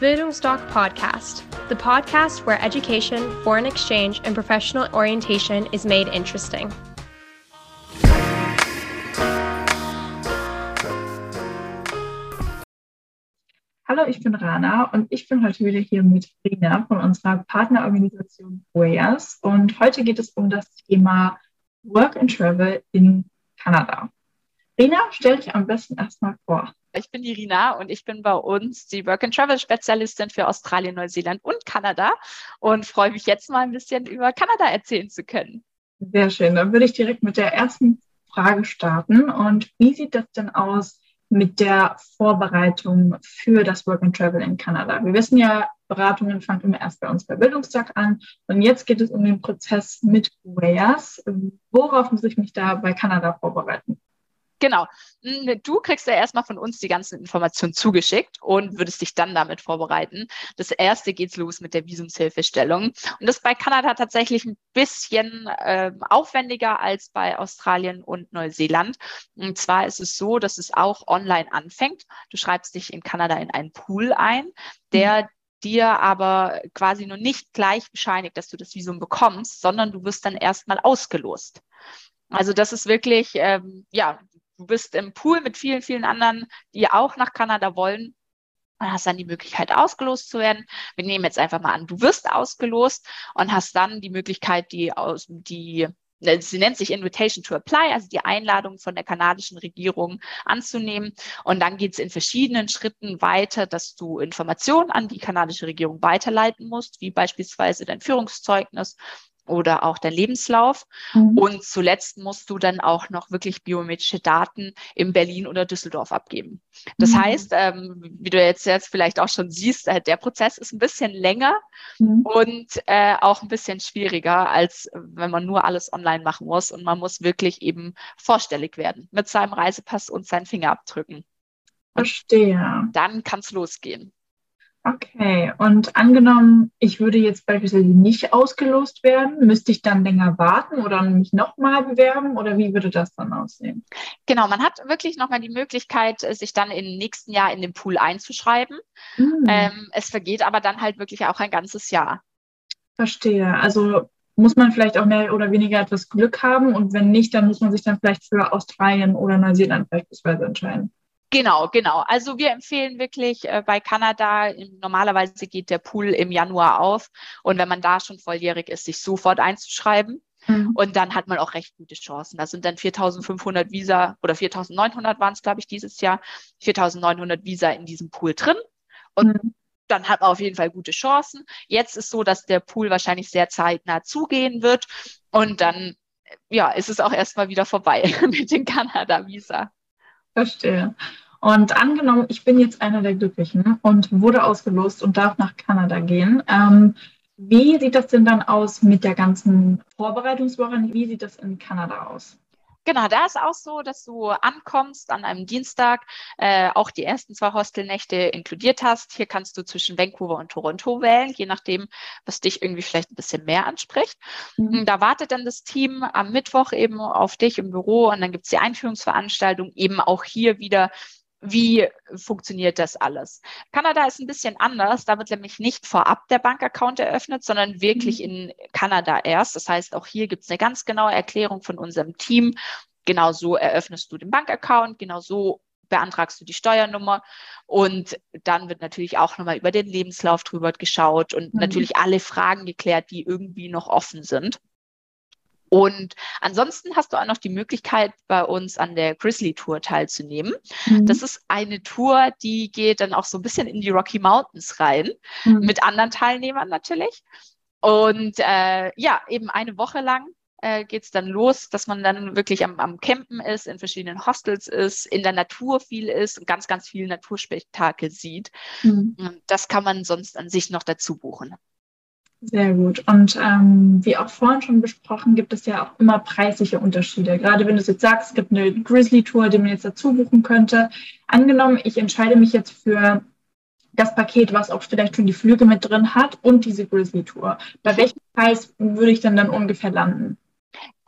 Bildungsdoc Podcast, the podcast where education, foreign exchange, and professional orientation is made interesting. Hallo, ich bin Rana und ich bin heute wieder hier mit Rina von unserer Partnerorganisation WAYAS und heute geht es um das Thema Work and Travel in Kanada. Rina, stell dich am besten erstmal vor. Ich bin die Rina und ich bin bei uns die Work and Travel Spezialistin für Australien, Neuseeland und Kanada und freue mich jetzt mal ein bisschen über Kanada erzählen zu können. Sehr schön. Dann würde ich direkt mit der ersten Frage starten. Und wie sieht das denn aus mit der Vorbereitung für das Work and Travel in Kanada? Wir wissen ja, Beratungen fangen immer erst bei uns bei Bildungstag an. Und jetzt geht es um den Prozess mit Wayers. Worauf muss ich mich da bei Kanada vorbereiten? Genau. Hm, du kriegst ja erstmal von uns die ganzen Informationen zugeschickt und würdest dich dann damit vorbereiten. Das erste geht's los mit der Visumshilfestellung. Und das ist bei Kanada tatsächlich ein bisschen äh, aufwendiger als bei Australien und Neuseeland. Und zwar ist es so, dass es auch online anfängt. Du schreibst dich in Kanada in einen Pool ein, der mhm dir aber quasi nur nicht gleich bescheinigt, dass du das Visum bekommst, sondern du wirst dann erstmal ausgelost. Also das ist wirklich, ähm, ja, du bist im Pool mit vielen, vielen anderen, die auch nach Kanada wollen und hast dann die Möglichkeit, ausgelost zu werden. Wir nehmen jetzt einfach mal an, du wirst ausgelost und hast dann die Möglichkeit, die aus, die ne, Sie nennt sich Invitation to Apply, also die Einladung von der kanadischen Regierung anzunehmen. Und dann geht es in verschiedenen Schritten weiter, dass du Informationen an die kanadische Regierung weiterleiten musst, wie beispielsweise dein Führungszeugnis oder auch dein Lebenslauf. Mhm. Und zuletzt musst du dann auch noch wirklich biometrische Daten in Berlin oder Düsseldorf abgeben. Das mhm. heißt, ähm, wie du jetzt, jetzt vielleicht auch schon siehst, äh, der Prozess ist ein bisschen länger mhm. und äh, auch ein bisschen schwieriger, als wenn man nur alles online machen muss. Und man muss wirklich eben vorstellig werden mit seinem Reisepass und seinen Fingerabdrücken. Verstehe. Dann kann es losgehen. Okay, und angenommen, ich würde jetzt beispielsweise nicht ausgelost werden, müsste ich dann länger warten oder mich nochmal bewerben oder wie würde das dann aussehen? Genau, man hat wirklich nochmal die Möglichkeit, sich dann im nächsten Jahr in den Pool einzuschreiben. Mhm. Ähm, es vergeht aber dann halt wirklich auch ein ganzes Jahr. Verstehe. Also muss man vielleicht auch mehr oder weniger etwas Glück haben und wenn nicht, dann muss man sich dann vielleicht für Australien oder Neuseeland beispielsweise entscheiden. Genau, genau. Also wir empfehlen wirklich äh, bei Kanada, normalerweise geht der Pool im Januar auf und wenn man da schon volljährig ist, sich sofort einzuschreiben. Mhm. Und dann hat man auch recht gute Chancen. Da sind dann 4.500 Visa oder 4.900 waren es, glaube ich, dieses Jahr, 4.900 Visa in diesem Pool drin. Und mhm. dann hat man auf jeden Fall gute Chancen. Jetzt ist so, dass der Pool wahrscheinlich sehr zeitnah zugehen wird. Und dann, ja, ist es auch erstmal wieder vorbei mit den Kanada-Visa. Verstehe. Und angenommen, ich bin jetzt einer der Glücklichen und wurde ausgelost und darf nach Kanada gehen. Ähm, wie sieht das denn dann aus mit der ganzen Vorbereitungswoche? Wie sieht das in Kanada aus? Genau, da ist auch so, dass du ankommst an einem Dienstag, äh, auch die ersten zwei Hostelnächte inkludiert hast. Hier kannst du zwischen Vancouver und Toronto wählen, je nachdem, was dich irgendwie vielleicht ein bisschen mehr anspricht. Mhm. Da wartet dann das Team am Mittwoch eben auf dich im Büro und dann gibt es die Einführungsveranstaltung eben auch hier wieder wie funktioniert das alles? Kanada ist ein bisschen anders. Da wird nämlich nicht vorab der Bankaccount eröffnet, sondern wirklich mhm. in Kanada erst. Das heißt, auch hier gibt es eine ganz genaue Erklärung von unserem Team. Genau so eröffnest du den Bankaccount, genau so beantragst du die Steuernummer und dann wird natürlich auch nochmal über den Lebenslauf drüber geschaut und mhm. natürlich alle Fragen geklärt, die irgendwie noch offen sind. Und ansonsten hast du auch noch die Möglichkeit, bei uns an der Grizzly Tour teilzunehmen. Mhm. Das ist eine Tour, die geht dann auch so ein bisschen in die Rocky Mountains rein, mhm. mit anderen Teilnehmern natürlich. Und äh, ja, eben eine Woche lang äh, geht es dann los, dass man dann wirklich am, am Campen ist, in verschiedenen Hostels ist, in der Natur viel ist und ganz, ganz viel Naturspektakel sieht. Mhm. Das kann man sonst an sich noch dazu buchen. Sehr gut. Und ähm, wie auch vorhin schon besprochen, gibt es ja auch immer preisliche Unterschiede. Gerade wenn du jetzt sagst, es gibt eine Grizzly-Tour, die man jetzt dazu buchen könnte. Angenommen, ich entscheide mich jetzt für das Paket, was auch vielleicht schon die Flüge mit drin hat und diese Grizzly-Tour. Bei welchem Preis würde ich denn dann ungefähr landen?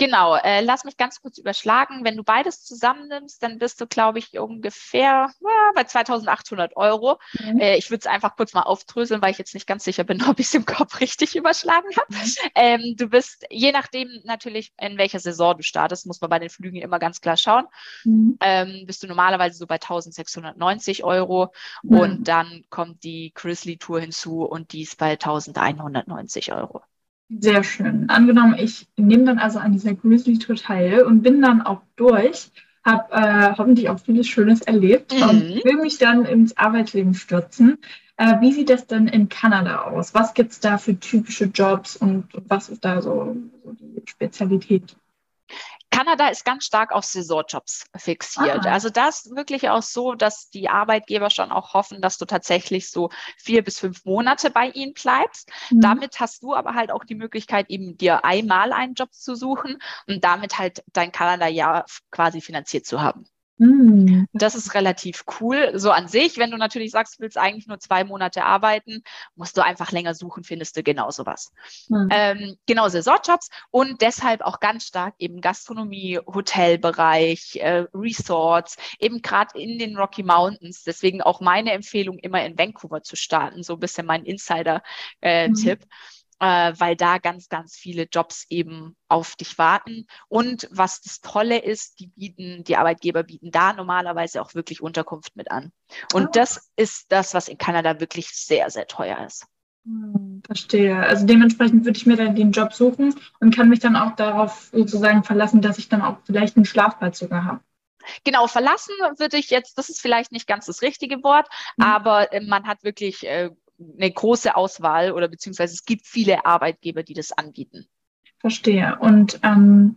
Genau, äh, lass mich ganz kurz überschlagen. Wenn du beides zusammennimmst, dann bist du, glaube ich, ungefähr äh, bei 2800 Euro. Mhm. Äh, ich würde es einfach kurz mal aufdröseln, weil ich jetzt nicht ganz sicher bin, ob ich es im Kopf richtig überschlagen habe. Mhm. Ähm, du bist, je nachdem natürlich, in welcher Saison du startest, muss man bei den Flügen immer ganz klar schauen, mhm. ähm, bist du normalerweise so bei 1690 Euro mhm. und dann kommt die Grizzly Tour hinzu und die ist bei 1190 Euro. Sehr schön. Angenommen, ich nehme dann also an dieser Grizzly Tour teil und bin dann auch durch, habe äh, hoffentlich auch vieles Schönes erlebt mhm. und will mich dann ins Arbeitsleben stürzen. Äh, wie sieht das denn in Kanada aus? Was gibt es da für typische Jobs und was ist da so, so die Spezialität? Kanada ist ganz stark auf Saisonjobs fixiert. Aha. Also das ist wirklich auch so, dass die Arbeitgeber schon auch hoffen, dass du tatsächlich so vier bis fünf Monate bei ihnen bleibst. Mhm. Damit hast du aber halt auch die Möglichkeit, eben dir einmal einen Job zu suchen und damit halt dein Kanada-Jahr quasi finanziert zu haben. Hm. Das ist relativ cool. So an sich, wenn du natürlich sagst, du willst eigentlich nur zwei Monate arbeiten, musst du einfach länger suchen, findest du genau sowas. Mhm. Ähm, genau, Saisonjobs und deshalb auch ganz stark eben Gastronomie, Hotelbereich, äh, Resorts, eben gerade in den Rocky Mountains. Deswegen auch meine Empfehlung, immer in Vancouver zu starten. So ein bisschen mein Insider-Tipp. Äh, mhm äh, weil da ganz, ganz viele Jobs eben auf dich warten. Und was das Tolle ist, die bieten, die Arbeitgeber bieten da normalerweise auch wirklich Unterkunft mit an. Und oh. das ist das, was in Kanada wirklich sehr, sehr teuer ist. Hm, verstehe. Also dementsprechend würde ich mir dann den Job suchen und kann mich dann auch darauf sozusagen verlassen, dass ich dann auch vielleicht einen Schlafplatz sogar habe. Genau, verlassen würde ich jetzt, das ist vielleicht nicht ganz das richtige Wort, mhm. aber äh, man hat wirklich äh, eine große Auswahl oder beziehungsweise es gibt viele Arbeitgeber, die das anbieten. Verstehe. Und ähm,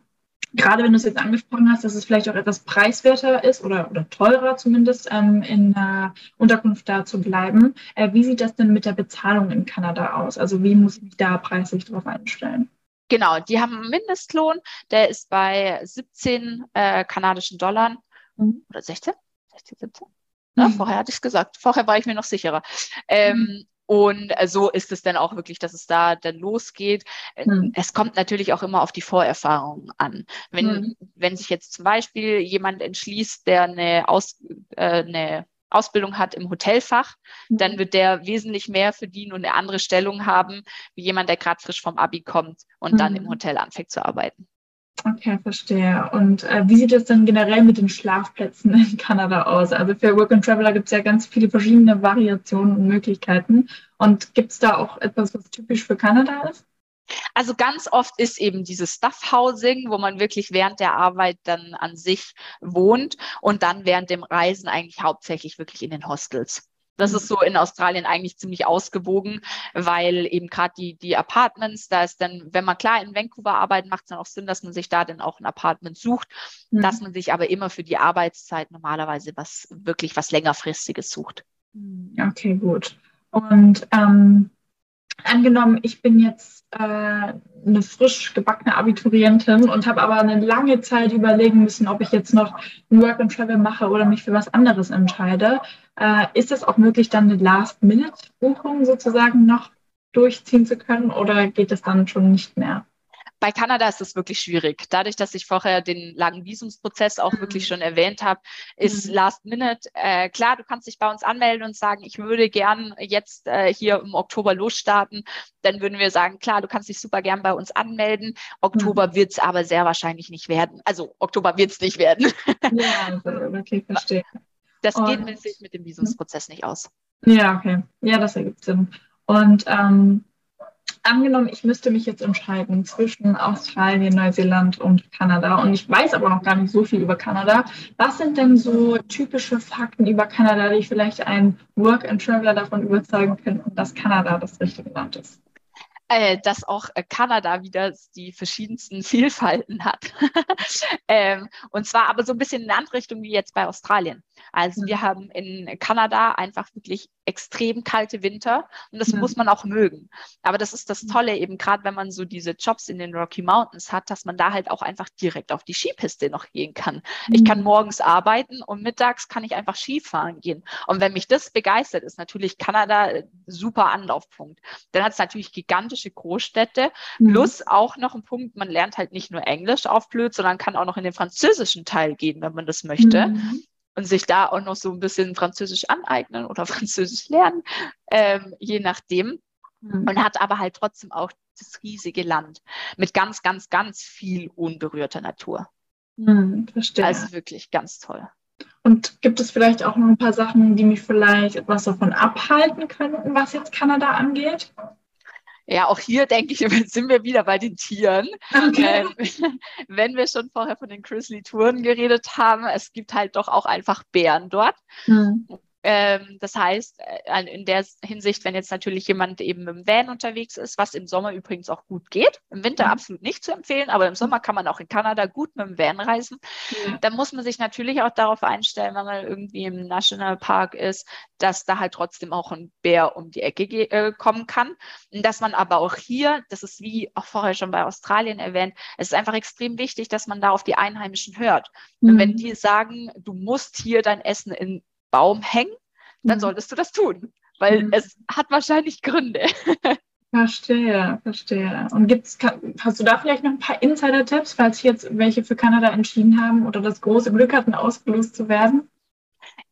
gerade wenn du es jetzt angesprochen hast, dass es vielleicht auch etwas preiswerter ist oder, oder teurer zumindest, ähm, in der Unterkunft da zu bleiben. Äh, wie sieht das denn mit der Bezahlung in Kanada aus? Also wie muss ich mich da preislich drauf einstellen? Genau, die haben einen Mindestlohn, der ist bei 17 äh, kanadischen Dollar mhm. oder 16? 16, 17? Ja, mhm. Vorher hatte ich es gesagt. Vorher war ich mir noch sicherer. Ähm, mhm. Und äh, so ist es dann auch wirklich, dass es da dann losgeht. Mhm. Es kommt natürlich auch immer auf die Vorerfahrung an. Wenn, mhm. wenn sich jetzt zum Beispiel jemand entschließt, der eine, Aus, äh, eine Ausbildung hat im Hotelfach, mhm. dann wird der wesentlich mehr verdienen und eine andere Stellung haben, wie jemand, der gerade frisch vom Abi kommt und dann im hm. Hotel anfängt zu arbeiten. Okay, verstehe. Und äh, wie sieht es denn generell mit den Schlafplätzen in Kanada aus? Also für Work and Traveler gibt es ja ganz viele verschiedene Variationen und Möglichkeiten. Und gibt es da auch etwas, was typisch für Kanada ist? Also ganz oft ist eben dieses Stuff Housing, wo man wirklich während der Arbeit dann an sich wohnt und dann während dem Reisen eigentlich hauptsächlich wirklich in den Hostels. Das ist so in Australien eigentlich ziemlich ausgewogen, weil eben gerade die, die Apartments, da ist dann, wenn man klar in Vancouver arbeitet, macht es dann auch Sinn, dass man sich da dann auch ein Apartment sucht, mhm. dass man sich aber immer für die Arbeitszeit normalerweise was wirklich was längerfristiges sucht. Okay, gut. Und ähm, angenommen, ich bin jetzt äh, eine frisch gebackene Abiturientin und habe aber eine lange Zeit überlegen müssen, ob ich jetzt noch ein Work and Travel mache oder mich für was anderes entscheide. Äh, ist es auch möglich, dann eine Last-Minute-Buchung sozusagen noch durchziehen zu können oder geht es dann schon nicht mehr? Bei Kanada ist es wirklich schwierig. Dadurch, dass ich vorher den langen Visumsprozess auch mhm. wirklich schon erwähnt habe, ist mhm. Last Minute äh, klar, du kannst dich bei uns anmelden und sagen, ich würde gern jetzt äh, hier im Oktober losstarten. Dann würden wir sagen, klar, du kannst dich super gern bei uns anmelden. Oktober mhm. wird es aber sehr wahrscheinlich nicht werden. Also Oktober wird es nicht werden. Ja, also, okay, verstehe. Das und, geht mit, mit dem Visumsprozess nicht aus. Ja, okay. Ja, das ergibt Sinn. Und ähm, angenommen, ich müsste mich jetzt entscheiden zwischen Australien, Neuseeland und Kanada und ich weiß aber noch gar nicht so viel über Kanada. Was sind denn so typische Fakten über Kanada, die vielleicht einen Work-and-Traveler davon überzeugen könnten, dass Kanada das richtige Land ist? Äh, dass auch äh, Kanada wieder die verschiedensten Vielfalten hat. ähm, und zwar aber so ein bisschen in eine andere Richtung wie jetzt bei Australien. Also Mhm. wir haben in Kanada einfach wirklich extrem kalte Winter und das Ja. muss man auch mögen. Aber das ist das Mhm. Tolle eben gerade, wenn man so diese Jobs in den Rocky Mountains hat, dass man da halt auch einfach direkt auf die Skipiste noch gehen kann. Ich kann morgens arbeiten und mittags kann ich einfach Skifahren gehen. Und wenn mich das begeistert, ist natürlich Kanada äh, super Anlaufpunkt. Dann hat es natürlich gigantische Großstädte, Mhm. plus auch noch ein Punkt, man lernt halt nicht nur Englisch auf blöd, sondern kann auch noch in den französischen Teil gehen, wenn man das möchte Mhm. Und sich da auch noch so ein bisschen Französisch aneignen oder Französisch lernen, ähm, je nachdem. Mhm. Und hat aber halt trotzdem auch das riesige Land mit ganz, ganz, ganz viel unberührter Natur. Mhm. Verstehe. Also wirklich ganz toll. Und gibt es vielleicht auch noch ein paar Sachen, die mich vielleicht etwas davon abhalten könnten, was jetzt Kanada angeht? Ja, auch hier denke ich, sind wir wieder bei den Tieren. Okay. Ähm, wenn wir schon vorher von den Grizzly-Touren geredet haben, es gibt halt doch auch einfach Bären dort. Mhm. Ähm, das heißt, äh, in der Hinsicht, wenn jetzt natürlich jemand eben im Van unterwegs ist, was im Sommer übrigens auch gut geht, im Winter Mhm. absolut nicht zu empfehlen, aber im Sommer kann man auch in Kanada gut mit dem Van reisen, Ja. dann muss man sich natürlich auch darauf einstellen, wenn man irgendwie im Nationalpark ist, dass da halt trotzdem auch ein Bär um die Ecke äh, kommen kann. Und dass man aber auch hier, das ist wie auch vorher schon bei Australien erwähnt, es ist einfach extrem wichtig, dass man da auf die Einheimischen hört. Und wenn Mhm. die sagen, du musst hier dein Essen in Baum hängen, dann Mhm. solltest du das tun, weil Mhm. es hat wahrscheinlich Gründe. Verstehe, verstehe. Und gibt's, kann, hast du da vielleicht noch ein paar Insider-Tipps, falls jetzt welche für Kanada entschieden haben oder das große Glück hatten, ausgelost zu werden?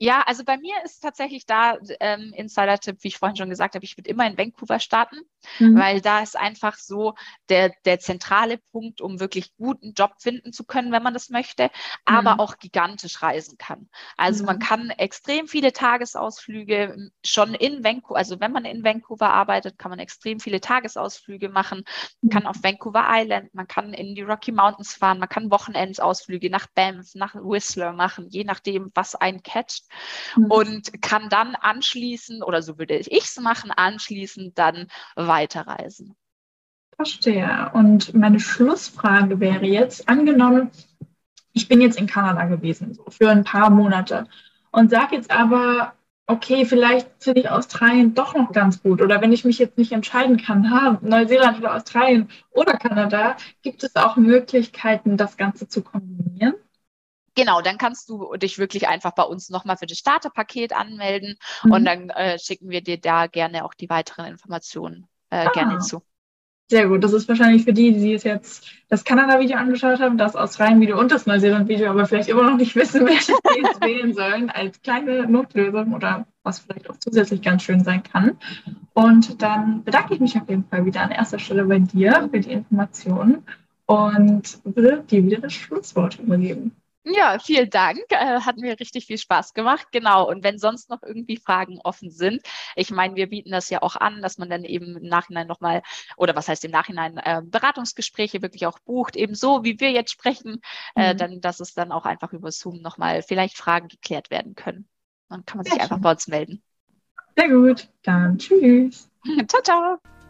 Ja, also bei mir ist tatsächlich da ähm, Insider-Tipp, wie ich vorhin schon gesagt habe, ich würde immer in Vancouver starten, Mhm. weil da ist einfach so der, der zentrale Punkt, um wirklich guten Job finden zu können, wenn man das möchte, aber Mhm. auch gigantisch reisen kann. Also man Mhm. kann extrem viele Tagesausflüge m, schon in Vancouver, also wenn man in Vancouver arbeitet, kann man extrem viele Tagesausflüge machen, man kann auf Vancouver Island, man kann in die Rocky Mountains fahren, man kann Wochenendsausflüge nach Banff, nach Whistler machen, je nachdem, was einen catcht Mhm. und kann dann anschließend, oder so würde ich es machen, anschließend dann weiterreisen. Verstehe. Und meine Schlussfrage wäre jetzt, angenommen, ich bin jetzt in Kanada gewesen, so für ein paar Monate und sage jetzt aber, okay, vielleicht finde ich Australien doch noch ganz gut. Oder wenn ich mich jetzt nicht entscheiden kann, ha, Neuseeland oder Australien oder Kanada, gibt es auch Möglichkeiten, das Ganze zu kombinieren? Genau, dann kannst du dich wirklich einfach bei uns nochmal für das Starterpaket anmelden Mhm. und dann äh, schicken wir dir da gerne auch die weiteren Informationen äh, Ah. gerne zu. Sehr gut. Das ist wahrscheinlich für die, die es jetzt das Kanada-Video angeschaut haben, das Australien-Video und das Neuseeland-Video, aber vielleicht immer noch nicht wissen, welches sie jetzt wählen sollen, als kleine Notlösung oder was vielleicht auch zusätzlich ganz schön sein kann. Und dann bedanke ich mich auf jeden Fall wieder an erster Stelle bei dir für die Informationen und würde dir wieder das Schlusswort übergeben. Ja, vielen Dank. Äh, hat mir richtig viel Spaß gemacht. Genau. Und wenn sonst noch irgendwie Fragen offen sind, ich meine, wir bieten das ja auch an, dass man dann eben im Nachhinein nochmal, oder was heißt im Nachhinein, äh, Beratungsgespräche wirklich auch bucht, ebenso wie wir jetzt sprechen, äh, Mhm. dann, dass es dann auch einfach über Zoom nochmal vielleicht Fragen geklärt werden können. Dann kann man sich Sehr einfach schön. bei uns melden. Sehr gut. Dann tschüss. ciao, ciao.